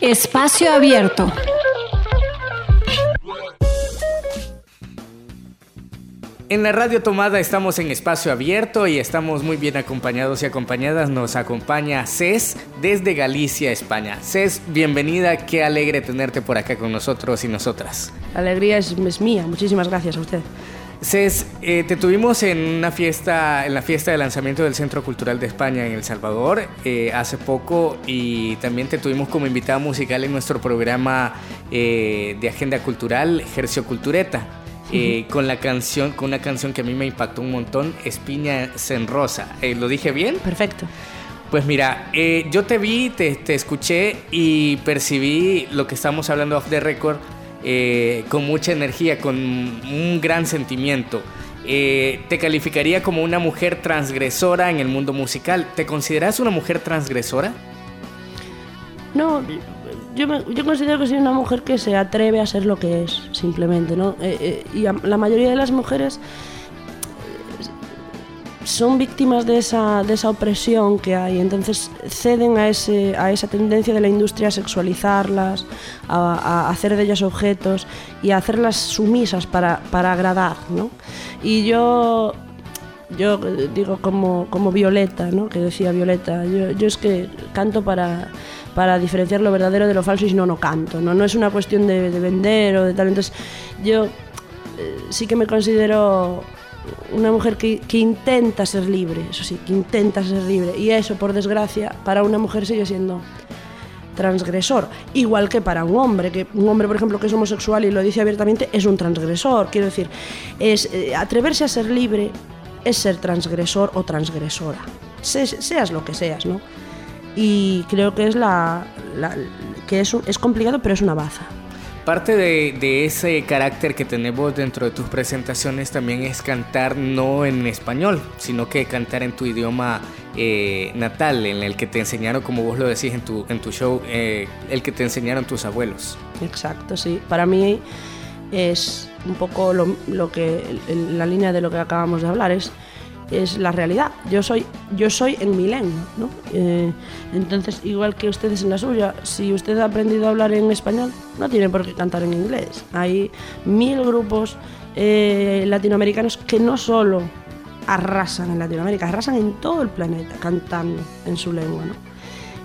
Espacio Abierto. En la radio tomada estamos en espacio abierto y estamos muy bien acompañados y acompañadas. Nos acompaña Cés desde Galicia, España. Cés, bienvenida, qué alegre tenerte por acá con nosotros y nosotras. La alegría es, mía, muchísimas gracias a usted. Cés, eh, te tuvimos en una fiesta, en la fiesta de lanzamiento del Centro Cultural de España en El Salvador eh, hace poco y también te tuvimos como invitada musical en nuestro programa eh, de agenda cultural, Gercio Cultureta. Con la canción, con una canción que a mí me impactó un montón, Espiña Senrosa. ¿Lo dije bien? Perfecto. Pues mira, yo te vi, te, te, escuché y percibí lo que estamos hablando off the record con mucha energía, con un gran sentimiento. te calificaría como una mujer transgresora en el mundo musical. ¿Te consideras una mujer transgresora? No, yo, yo considero que soy una mujer que se atreve a ser lo que es, simplemente, ¿no? Eh, eh, y la mayoría de las mujeres eh, son víctimas de esa, de esa opresión que hay, entonces ceden a, ese, a esa tendencia de la industria a sexualizarlas, a, hacer de ellas objetos y a hacerlas sumisas para, para agradar, ¿no? Y yo yo digo como, como Violeta, ¿no? que decía Violeta, yo, yo es que canto para, para diferenciar lo verdadero de lo falso y si no, no canto. No, no es una cuestión de, vender o de tal. Entonces, yo eh, sí que me considero una mujer que, intenta ser libre, eso sí, que intenta ser libre. Y eso, por desgracia, para una mujer sigue siendo transgresor. Igual que para un hombre, que un hombre, por ejemplo, que es homosexual y lo dice abiertamente, es un transgresor. Quiero decir, es eh, atreverse a ser libre es ser transgresor o transgresora. seas lo que seas, ¿no? y creo que es la, que es, es complicado pero es una baza. Parte de, ese carácter que tenemos dentro de tus presentaciones también es cantar no en español, sino que cantar en tu idioma eh, natal, en el que te enseñaron, como vos lo decís en tu, en tu show, eh, el que te enseñaron tus abuelos. Exacto, sí. Para mí es un poco lo, lo que, la línea de lo que acabamos de hablar, es es la realidad. Yo soy, yo soy en mi lengua, ¿no? Eh, entonces, igual que ustedes en la suya, si usted ha aprendido a hablar en español, no tiene por qué cantar en inglés. Hay mil grupos eh, latinoamericanos que no solo arrasan en Latinoamérica, arrasan en todo el planeta cantando en su lengua, ¿no?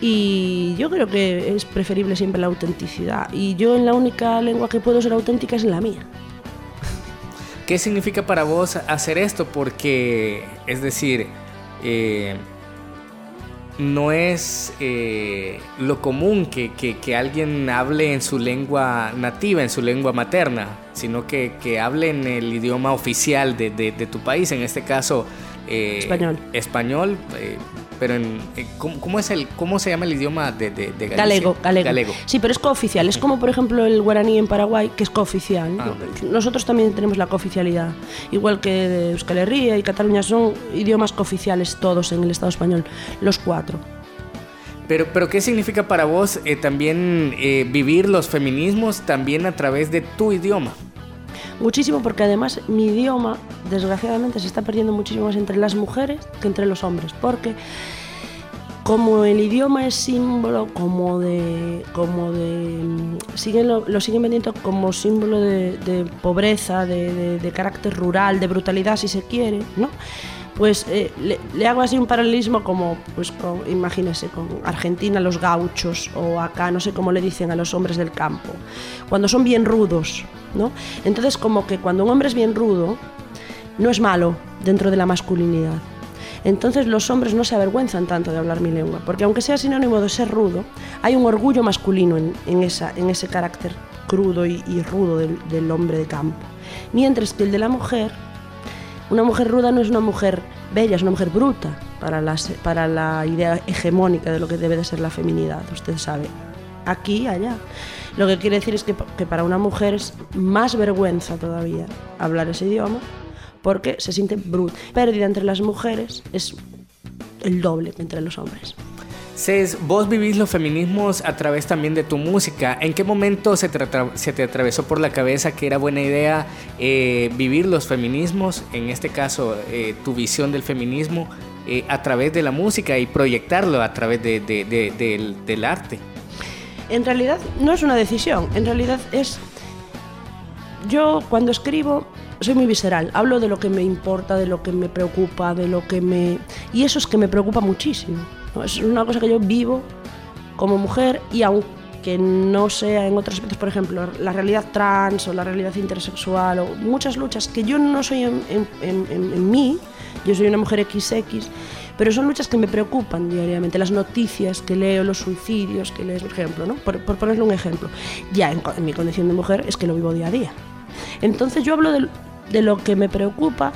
Y yo creo que es preferible siempre la autenticidad. Y yo en la única lengua que puedo ser auténtica es la mía. ¿Qué significa para vos hacer esto? Porque, es decir, eh, no es eh, lo común que, alguien hable en su lengua nativa, en su lengua materna, sino que, hable en el idioma oficial de, tu país, en este caso eh, español. Español, pero en, eh, ¿cómo, es el, ¿cómo se llama el idioma de, de, Galicia? Galego, galego, Sí, pero es cooficial. Es como, por ejemplo, el guaraní en Paraguay, que es cooficial. Ah, Nosotros también tenemos la cooficialidad. Igual que Euskal Herria y Cataluña son idiomas cooficiales todos en el Estado español, los cuatro. Pero, pero ¿qué significa para vos eh, también eh, vivir los feminismos también a través de tu idioma? Muchísimo, porque además mi idioma, desgraciadamente, se está perdiendo muchísimo más entre las mujeres que entre los hombres, porque como el idioma es símbolo como de como de siguen lo, siguen vendiendo como símbolo de, pobreza de, de, carácter rural de brutalidad si se quiere no pues eh, le, hago así un paralelismo como, pues imagínese, con Argentina los gauchos o acá no sé cómo le dicen a los hombres del campo, cuando son bien rudos, ¿no? Entonces como que cuando un hombre es bien rudo, no es malo dentro de la masculinidad. Entonces los hombres no se avergüenzan tanto de hablar mi lengua, porque aunque sea sinónimo de ser rudo, hay un orgullo masculino en, ese carácter crudo y, rudo del hombre de campo. Mientras que el de la mujer una mujer ruda no es una mujer bella, es una mujer bruta para la, idea hegemónica de lo que debe de ser la feminidad, usted sabe. Aquí, allá. Lo que quiere decir es que, que para una mujer es más vergüenza todavía hablar ese idioma porque se siente bruta. Pérdida entre las mujeres es el doble que entre los hombres. Cés, vos vivís los feminismos a través también de tu música. ¿En qué momento se te, se te atravesó por la cabeza que era buena idea eh, vivir los feminismos, en este caso eh, tu visión del feminismo, eh, a través de la música y proyectarlo a través de, de, del, del arte? En realidad no es una decisión, en realidad es... Yo cuando escribo soy muy visceral, hablo de lo que me importa, de lo que me preocupa, de lo que me... Y eso es que me preocupa muchísimo. Es una cosa que yo vivo como mujer y aunque no sea en otros aspectos, por ejemplo, la realidad trans o la realidad intersexual o muchas luchas que yo no soy en, en, mí, yo soy una mujer XX, pero son luchas que me preocupan diariamente, las noticias que leo, los suicidios que leo, por ejemplo, ¿no? por, por ponerle un ejemplo. Ya en, mi condición de mujer es que lo vivo día a día. Entonces yo hablo de, de lo que me preocupa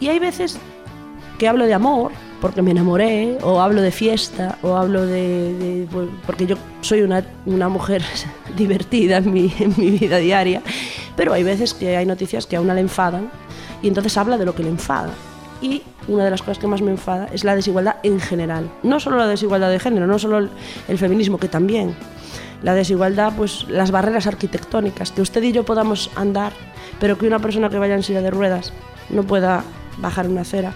y hay veces que hablo de amor, porque me enamoré, o hablo de fiesta, o hablo de... porque yo soy una, una mujer divertida en mi, en mi, vida diaria, pero hay veces que hay noticias que a una le enfadan y entonces habla de lo que le enfada. Y una de las cosas que más me enfada es la desigualdad en general. No solo la desigualdad de género, no solo el, el feminismo, que también. La desigualdad, pues las barreras arquitectónicas, que usted y yo podamos andar, pero que una persona que vaya en silla de ruedas no pueda bajar una acera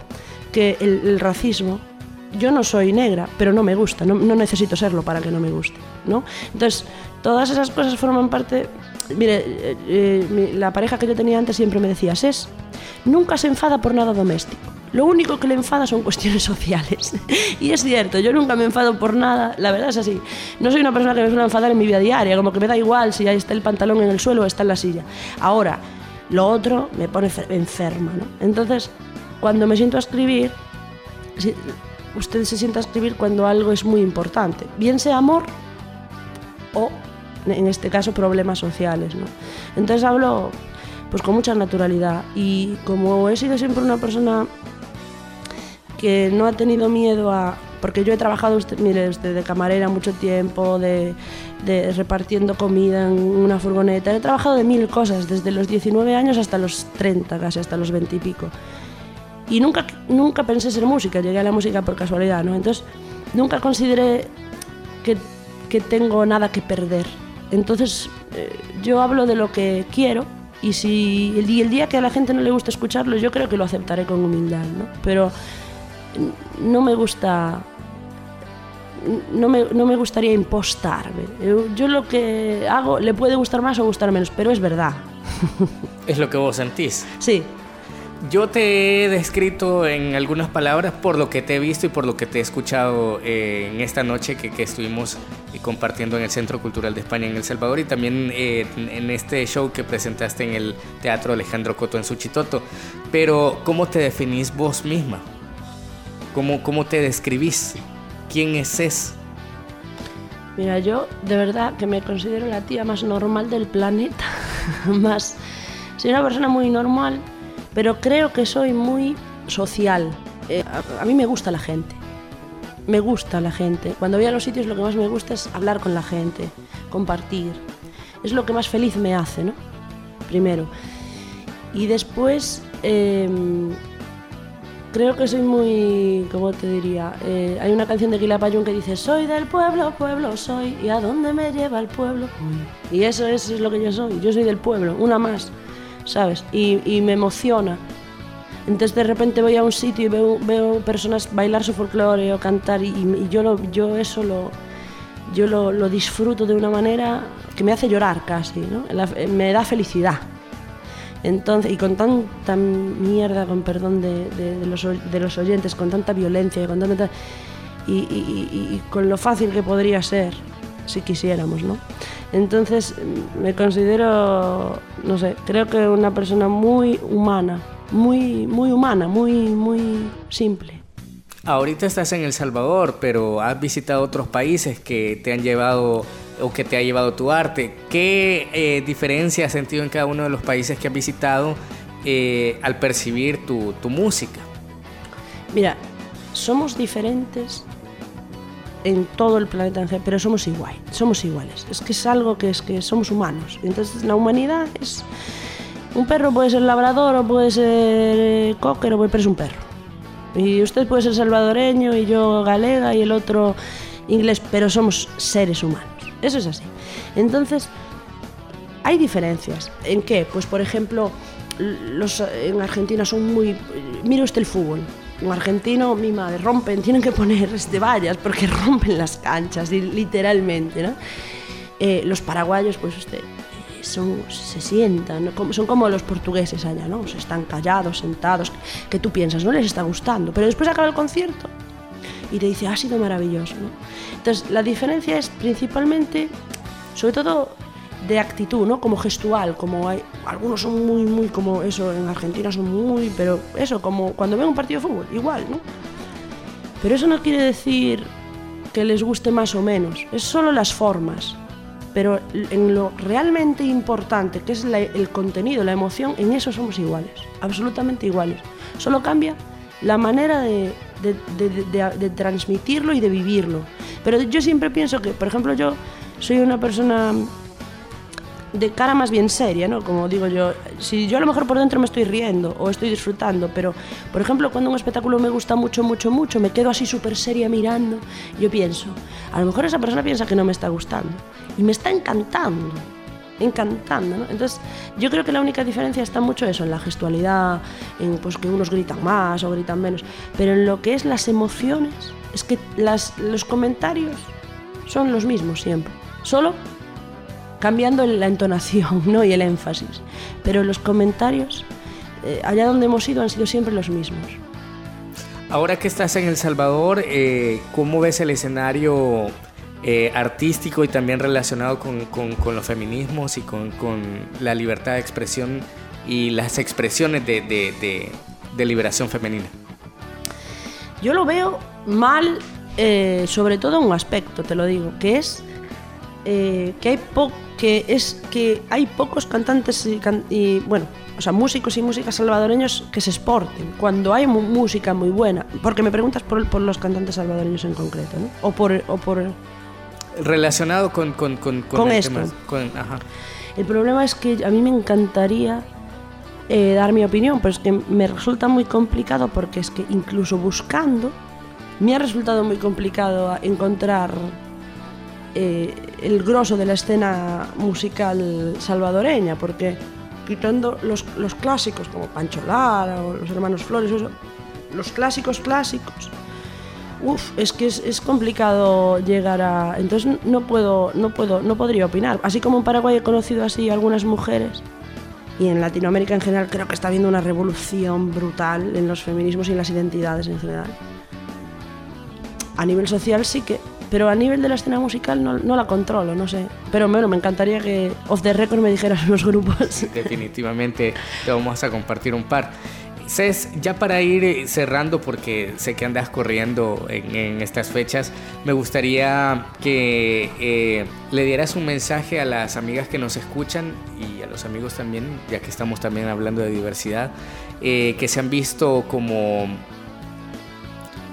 que el, racismo, yo no soy negra, pero no me gusta, no, necesito serlo para que no me guste, ¿no? Entonces, todas esas cosas forman parte... Mire, eh, eh, la pareja que yo tenía antes siempre me decía, es nunca se enfada por nada doméstico. Lo único que le enfada son cuestiones sociales. y es cierto, yo nunca me enfado por nada, la verdad es así. No soy una persona que me suele enfadar en mi vida diaria, como que me da igual si ahí está el pantalón en el suelo o está en la silla. Ahora, lo otro me pone enferma. Entonces, cuando me siento a escribir, usted se sienta a escribir cuando algo es muy importante, bien sea amor o, en este caso, problemas sociales. ¿no? Entonces hablo pues con mucha naturalidad y como he sido siempre una persona que no ha tenido miedo a... Porque yo he trabajado, usted, mire, de camarera mucho tiempo, de, de repartiendo comida en una furgoneta. He trabajado de mil cosas, desde los 19 años hasta los 30, casi hasta los 20 y pico. Y nunca, nunca pensé ser música, llegué a la música por casualidad, ¿no? Entonces, nunca consideré que, que tengo nada que perder. Entonces, eh, yo hablo de lo que quiero y si el día, el día que a la gente no le gusta escucharlo, yo creo que lo aceptaré con humildad, ¿no? Pero no me gusta no me, no me, gustaría impostarme. Yo, yo, lo que hago le puede gustar más o gustar menos, pero es verdad. Es lo que vos sentís. Sí, yo te he descrito en algunas palabras por lo que te he visto y por lo que te he escuchado eh, en esta noche que, estuvimos eh, compartiendo en el Centro Cultural de España en El Salvador y también eh, en este show que presentaste en el Teatro Alejandro Coto en Suchitoto. Pero, ¿cómo te definís vos misma? ¿Cómo, cómo te describís? ¿Quién es es? Mira, yo de verdad que me considero la tía más normal del planeta. más. Soy una persona muy normal pero creo que soy muy social. Eh, a, mí me gusta la gente. Me gusta la gente. Cuando voy a los sitios lo que más me gusta es hablar con la gente, compartir. Es lo que más feliz me hace, ¿no? Primero. Y después em, creo que soy muy, ¿cómo te diría? Eh, hay una canción de Quilapayún que dice, soy del pueblo, pueblo soy, ¿y a dónde me lleva el pueblo? Y eso, eso es lo que yo soy, yo soy del pueblo, una más. ¿Sabes? Y, me emociona. Entonces de repente voy a un sitio y veo, personas bailar su folclore o cantar y, yo, lo, yo eso lo, yo lo, disfruto de una manera que me hace llorar casi, ¿no? me da felicidad. Entonces, y con tanta mierda, con perdón de, los, de los, oyentes, con tanta violencia con tanta, y, y, con lo fácil que podría ser si quisiéramos, ¿no? Entonces me considero, no sé, creo que una persona muy humana, muy, muy humana, muy, muy simple. Ahorita estás en El Salvador, pero has visitado otros países que te han llevado o que te ha llevado tu arte. ¿Qué eh, diferencia has sentido en cada uno de los países que has visitado eh, al percibir tu, tu música? Mira, somos diferentes en todo el planeta, pero somos igual, somos iguales. Es que es algo que es que somos humanos. Entonces la humanidad es... Un perro puede ser labrador o puede ser cocker, pero es un perro. Y usted puede ser salvadoreño y yo galega y el otro inglés, pero somos seres humanos. Eso es así. Entonces, hay diferencias. ¿En qué? Pues por ejemplo, los, en Argentina son muy... Mire usted el fútbol. Un argentino, mi madre, rompen, tienen que poner este, vallas porque rompen las canchas, literalmente, ¿no? Eh, los paraguayos, pues usted, se sientan, son como los portugueses allá, ¿no? Se están callados, sentados, que tú piensas, no les está gustando, pero después acaba el concierto y te dice, ha sido maravilloso. Entonces, la diferencia es principalmente, sobre todo, de actitud, ¿no? Como gestual, como hay, algunos son muy, muy como eso, en Argentina son muy, pero eso, como cuando ven un partido de fútbol, igual, ¿no? Pero eso no quiere decir que les guste más o menos, es solo las formas. Pero en lo realmente importante, que es el contenido, la emoción, en eso somos iguales, absolutamente iguales. Solo cambia la manera de, de transmitirlo y de vivirlo. Pero yo siempre pienso que, por ejemplo, yo soy una persona de cara más bien seria, ¿no? Como digo yo, si yo a lo mejor por dentro me estoy riendo o estoy disfrutando, pero por ejemplo cuando un espectáculo me gusta mucho, mucho, mucho, me quedo así súper seria mirando, yo pienso, a lo mejor esa persona piensa que no me está gustando y me está encantando, encantando, ¿no? Entonces yo creo que la única diferencia está mucho eso, en la gestualidad, en pues que unos gritan más o gritan menos, pero en lo que es las emociones, es que las, los comentarios son los mismos siempre, solo cambiando la entonación ¿no? y el énfasis. Pero los comentarios, eh, allá donde hemos ido, han sido siempre los mismos. Ahora que estás en El Salvador, eh, ¿cómo ves el escenario eh, artístico y también relacionado con, con, los feminismos y con, con, la libertad de expresión y las expresiones de, de, de, liberación femenina? Yo lo veo mal, sobre todo en un aspecto, te lo digo, que es que hay poco que es que hay pocos cantantes y, bueno, o sea, músicos y músicas salvadoreños que se exporten cuando hay música muy buena. Porque me preguntas por, por, los cantantes salvadoreños en concreto, ¿no? O por... O por Relacionado con, con, con, con el esto. El problema es que a mí me encantaría eh, dar mi opinión, pero es que me resulta muy complicado porque es que incluso buscando me ha resultado muy complicado encontrar eh, el grosso de la escena musical salvadoreña, porque quitando los, los clásicos como Pancho Lara o los hermanos Flores, los clásicos clásicos, uf, es que es, es, complicado llegar a... Entonces no puedo, no puedo, no podría opinar. Así como en Paraguay he conocido así algunas mujeres, y en Latinoamérica en general creo que está habiendo una revolución brutal en los feminismos y en las identidades en general. A nivel social sí que pero a nivel de la escena musical no, no, la controlo, no sé. Pero bueno, me encantaría que off the record me dijeras los grupos. Definitivamente te vamos a compartir un par. Cés, ya para ir cerrando, porque sé que andas corriendo en, estas fechas, me gustaría que eh, le dieras un mensaje a las amigas que nos escuchan y a los amigos también, ya que estamos también hablando de diversidad, eh, que se han visto como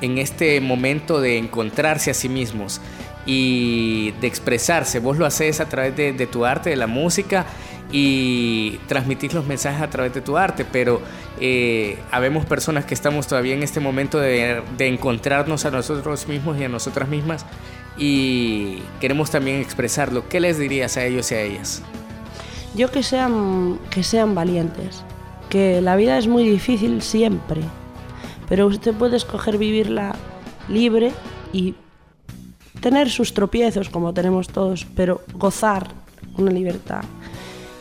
en este momento de encontrarse a sí mismos y de expresarse. Vos lo haces a través de, tu arte, de la música y transmitís los mensajes a través de tu arte, pero eh, habemos personas que estamos todavía en este momento de, encontrarnos a nosotros mismos y a nosotras mismas y queremos también expresarlo. ¿Qué les dirías a ellos y a ellas? Yo que sean, que sean valientes, que la vida es muy difícil siempre pero usted puede escoger vivirla libre y tener sus tropiezos como tenemos todos, pero gozar una libertad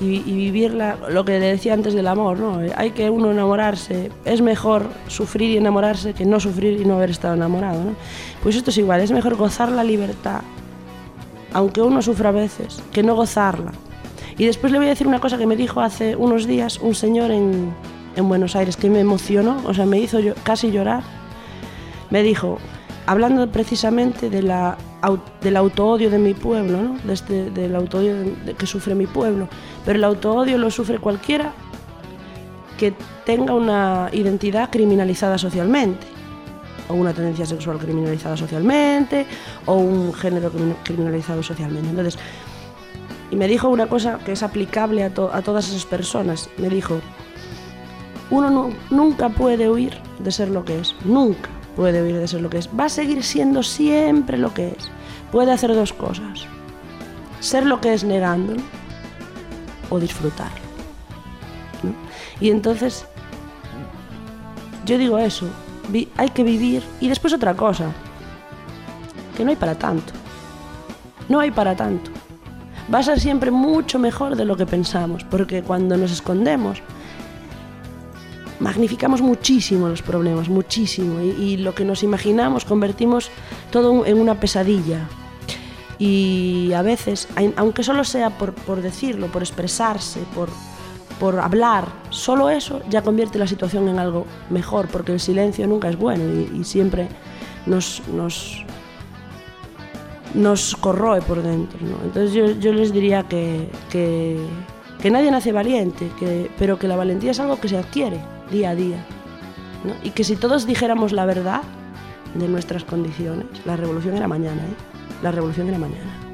y, vivirla, lo que le decía antes del amor, ¿no? Hay que uno enamorarse, es mejor sufrir y enamorarse que no sufrir y no haber estado enamorado, ¿no? Pues esto es igual, es mejor gozar la libertad, aunque uno sufra a veces, que no gozarla. Y después le voy a decir una cosa que me dijo hace unos días un señor en, en Buenos Aires que me emocionó, o sea, me hizo yo, casi llorar. Me dijo, hablando precisamente de la, del autoodio de mi pueblo, ¿no? de este, del autoodio que sufre mi pueblo, pero el autoodio lo sufre cualquiera que tenga una identidad criminalizada socialmente, o una tendencia sexual criminalizada socialmente, o un género criminalizado socialmente. Entonces, y me dijo una cosa que es aplicable a, a todas esas personas. Me dijo, uno nunca puede huir de ser lo que es. Nunca puede huir de ser lo que es. Va a seguir siendo siempre lo que es. Puede hacer dos cosas. Ser lo que es negándolo o disfrutarlo. Y entonces, yo digo eso, hay que vivir y después otra cosa, que no hay para tanto. No hay para tanto. Va a ser siempre mucho mejor de lo que pensamos, porque cuando nos escondemos, magnificamos muchísimo los problemas, muchísimo, y, lo que nos imaginamos convertimos todo en una pesadilla. Y a veces, aunque solo sea por, decirlo, por expresarse, por, por hablar, solo eso ya convierte la situación en algo mejor, porque el silencio nunca es bueno y, siempre nos, nos, nos corroe por dentro. Entonces yo, les diría que, que, nadie nace valiente, pero que la valentía es algo que se adquiere día a día. Y que si todos dijéramos la verdad de nuestras condiciones, la revolución era mañana. ¿eh? La revolución era mañana.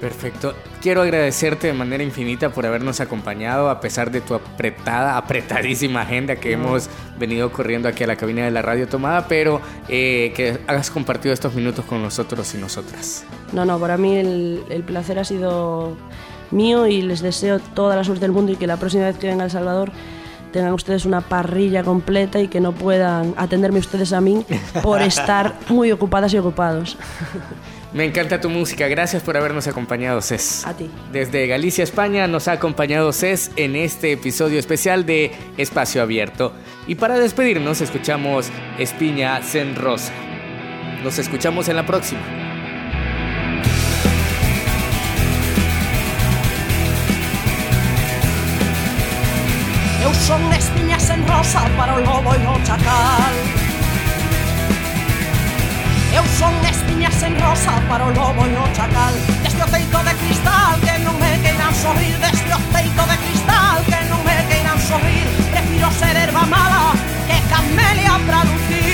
Perfecto. Quiero agradecerte de manera infinita por habernos acompañado a pesar de tu apretada, apretadísima agenda que hemos venido corriendo aquí a la cabina de la radio tomada, pero eh, que hagas compartido estos minutos con nosotros y nosotras. No, no, para mí el, el placer ha sido mío y les deseo toda la suerte del mundo y que la próxima vez que venga a El Salvador tengan ustedes una parrilla completa y que no puedan atenderme ustedes a mí por estar muy ocupadas y ocupados. Me encanta tu música, gracias por habernos acompañado, Cés. A ti. Desde Galicia, España, nos ha acompañado Cés en este episodio especial de Espacio Abierto. Y para despedirnos, escuchamos Espiña Zen Rosa. Nos escuchamos en la próxima. Eu son espiñas en rosa para o lobo e o chacal Eu son espiñas en rosa para o lobo e o chacal Desde o teito de cristal que non me queiran sorrir Desde o teito de cristal que non me queiran sorrir Prefiro ser erva mala que camelia pra lucir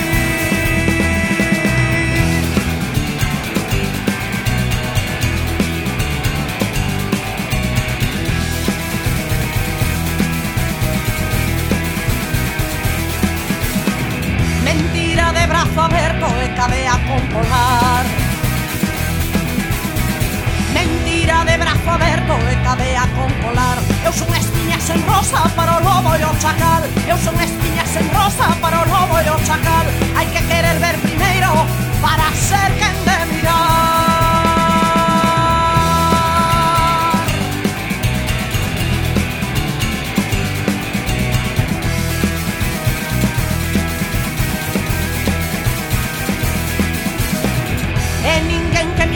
con polar Eu son espiñas en rosa para o lobo e o chacal. Eu son espiñas en rosa para o lobo e o chacal. Hai que querer ver primeiro para ser quen de mirar.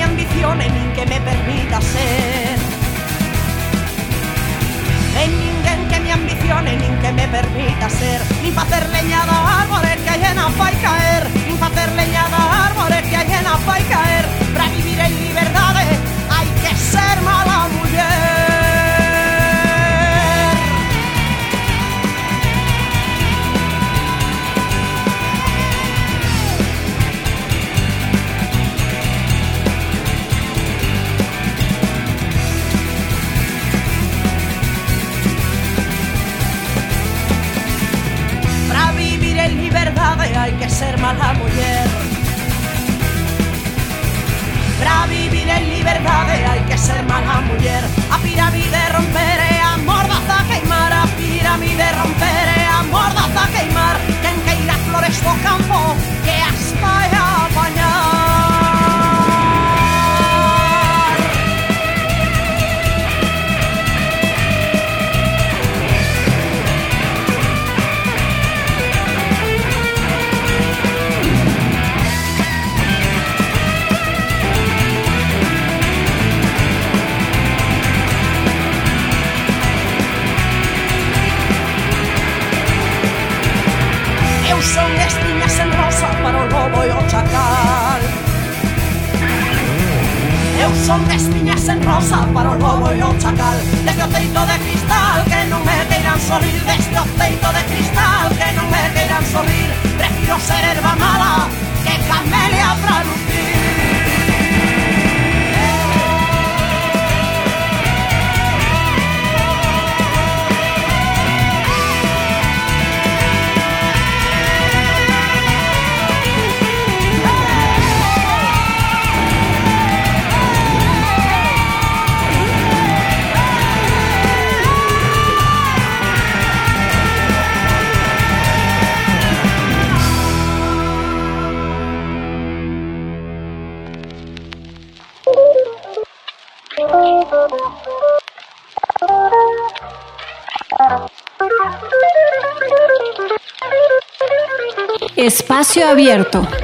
Ambicione nin que me permita ser En ninguén que me ambicione nin que me permita ser. Nin facer leña da árbore que llena fai caer. Nin facer leña da árbore que llena fai caer. Para vivir en liberdade hai que ser mala que ser mala muller Para vivir en liberdade hai que ser mala muller A pirámide romper e a mordaza queimar A pirámide romper e a mordaza queimar Quen queira flores do campo Eu son espiñas en rosa para o lobo e o chacal. O teito de cristal que non me queiran sorrir Desde o teito de cristal que non me queiran sorrir Prefiro ser erva mala que camelia pra lucir Espacio Abierto.